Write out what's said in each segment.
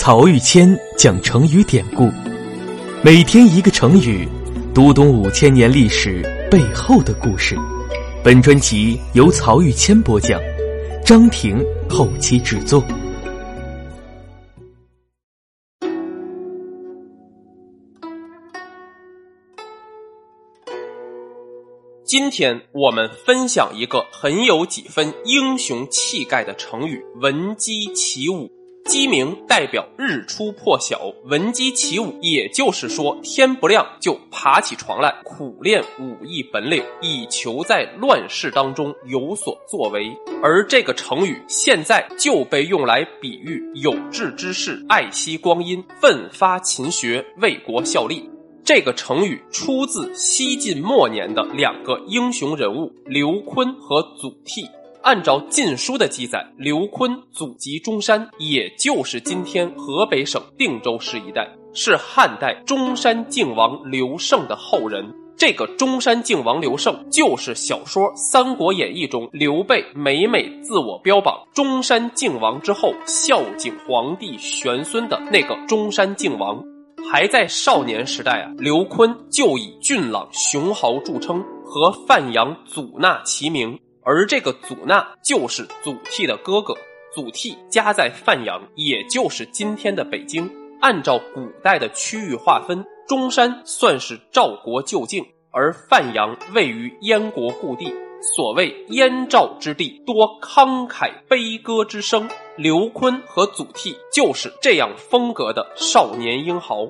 曹玉谦讲成语典故，每天一个成语，读懂五千年历史背后的故事。本专辑由曹玉谦播讲，张婷后期制作。今天我们分享一个很有几分英雄气概的成语“闻鸡起舞”。鸡鸣代表日出破晓，闻鸡起舞，也就是说天不亮就爬起床来，苦练武艺本领，以求在乱世当中有所作为。而这个成语现在就被用来比喻有志之士爱惜光阴，奋发勤学，为国效力。这个成语出自西晋末年的两个英雄人物刘琨和祖逖。按照《晋书》的记载，刘琨祖籍中山，也就是今天河北省定州市一带，是汉代中山靖王刘胜的后人。这个中山靖王刘胜，就是小说《三国演义》中刘备每每自我标榜中山靖王之后，孝景皇帝玄孙的那个中山靖王。还在少年时代啊，刘琨就以俊朗雄豪著称，和范阳祖纳齐名。而这个祖纳就是祖逖的哥哥，祖逖家在范阳，也就是今天的北京。按照古代的区域划分，中山算是赵国旧境，而范阳位于燕国故地。所谓燕赵之地，多慷慨悲歌之声。刘琨和祖逖就是这样风格的少年英豪。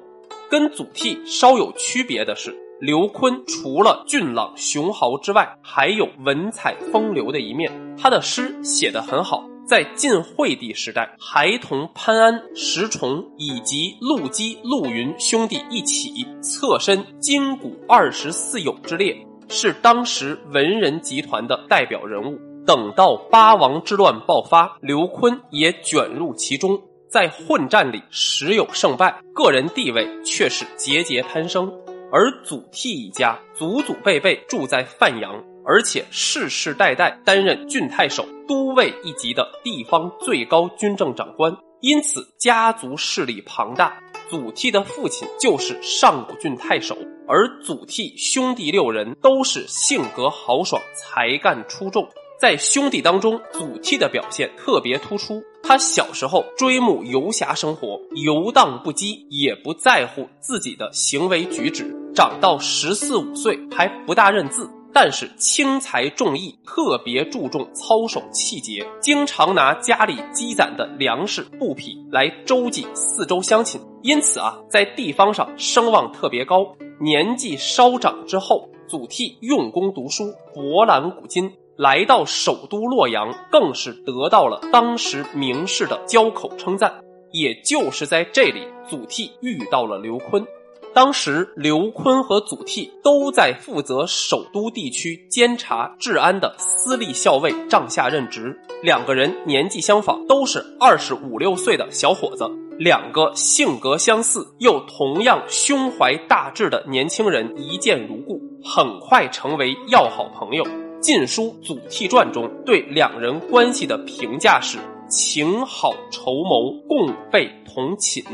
跟祖逖稍有区别的是。刘琨除了俊朗雄豪之外，还有文采风流的一面。他的诗写得很好，在晋惠帝时代，还同潘安、石崇以及陆机、陆云兄弟一起侧身金谷二十四友之列，是当时文人集团的代表人物。等到八王之乱爆发，刘琨也卷入其中，在混战里时有胜败，个人地位却是节节攀升。而祖逖一家祖祖辈辈住在范阳，而且世世代代担任郡太守、都尉一级的地方最高军政长官，因此家族势力庞大。祖逖的父亲就是上古郡太守，而祖逖兄弟六人都是性格豪爽、才干出众。在兄弟当中，祖逖的表现特别突出。他小时候追慕游侠生活，游荡不羁，也不在乎自己的行为举止。长到十四五岁还不大认字，但是轻财重义，特别注重操守气节，经常拿家里积攒的粮食布匹来周济四周乡亲。因此啊，在地方上声望特别高。年纪稍长之后，祖逖用功读书，博览古今。来到首都洛阳，更是得到了当时名士的交口称赞。也就是在这里，祖逖遇到了刘琨。当时，刘琨和祖逖都在负责首都地区监察治安的私立校尉帐下任职。两个人年纪相仿，都是二十五六岁的小伙子。两个性格相似又同样胸怀大志的年轻人一见如故，很快成为要好朋友。《晋书·祖逖传》中对两人关系的评价是“情好筹谋，共备同寝”，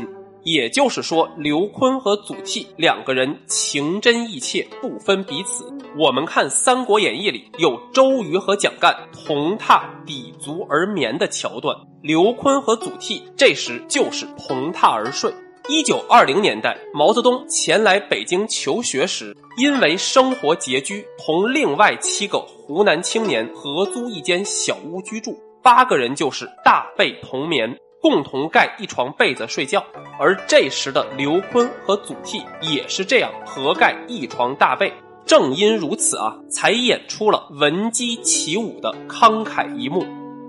也就是说，刘琨和祖逖两个人情真意切，不分彼此。我们看《三国演义》里有周瑜和蒋干同榻抵足而眠的桥段，刘琨和祖逖这时就是同榻而睡。一九二零年代，毛泽东前来北京求学时，因为生活拮据，同另外七个湖南青年合租一间小屋居住，八个人就是大被同眠，共同盖一床被子睡觉。而这时的刘琨和祖逖也是这样合盖一床大被，正因如此啊，才演出了闻鸡起舞的慷慨一幕。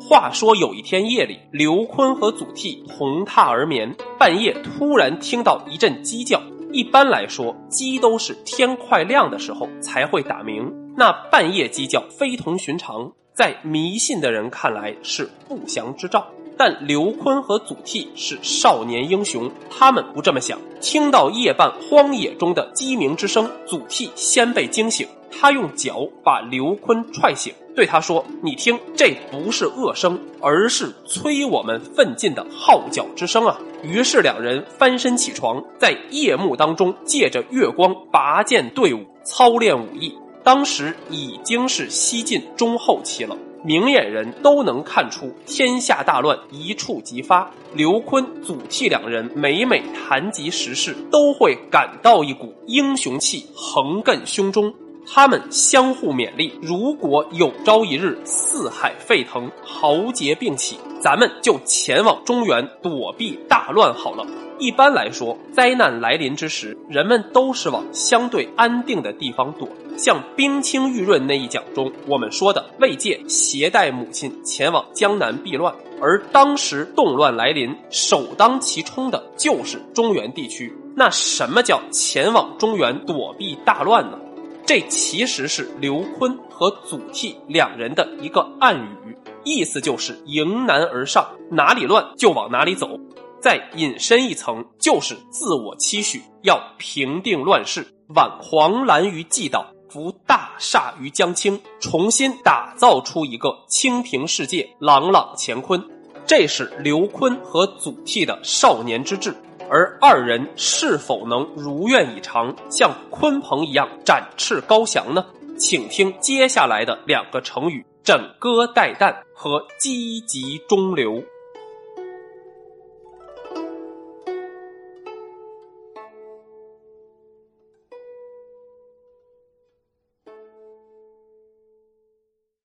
话说有一天夜里，刘坤和祖逖同榻而眠，半夜突然听到一阵鸡叫。一般来说，鸡都是天快亮的时候才会打鸣，那半夜鸡叫非同寻常，在迷信的人看来是不祥之兆。但刘坤和祖逖是少年英雄，他们不这么想。听到夜半荒野中的鸡鸣之声，祖逖先被惊醒，他用脚把刘坤踹醒，对他说：“你听，这不是恶声，而是催我们奋进的号角之声啊！”于是两人翻身起床，在夜幕当中，借着月光拔剑队伍，操练武艺。当时已经是西晋中后期了。明眼人都能看出天下大乱一触即发。刘坤、祖逖两人每每谈及时事，都会感到一股英雄气横亘胸中。他们相互勉励：如果有朝一日四海沸腾，豪杰并起，咱们就前往中原躲避大乱好了。一般来说，灾难来临之时，人们都是往相对安定的地方躲。像冰清玉润那一讲中，我们说的魏介携带母亲前往江南避乱，而当时动乱来临，首当其冲的就是中原地区。那什么叫前往中原躲避大乱呢？这其实是刘坤和祖逖两人的一个暗语，意思就是迎难而上，哪里乱就往哪里走。再引申一层，就是自我期许，要平定乱世，挽黄澜于既倒。扶大厦于江青，重新打造出一个清平世界，朗朗乾坤。这是刘坤和祖逖的少年之志，而二人是否能如愿以偿，像鲲鹏一样展翅高翔呢？请听接下来的两个成语：枕戈待旦和积极中流。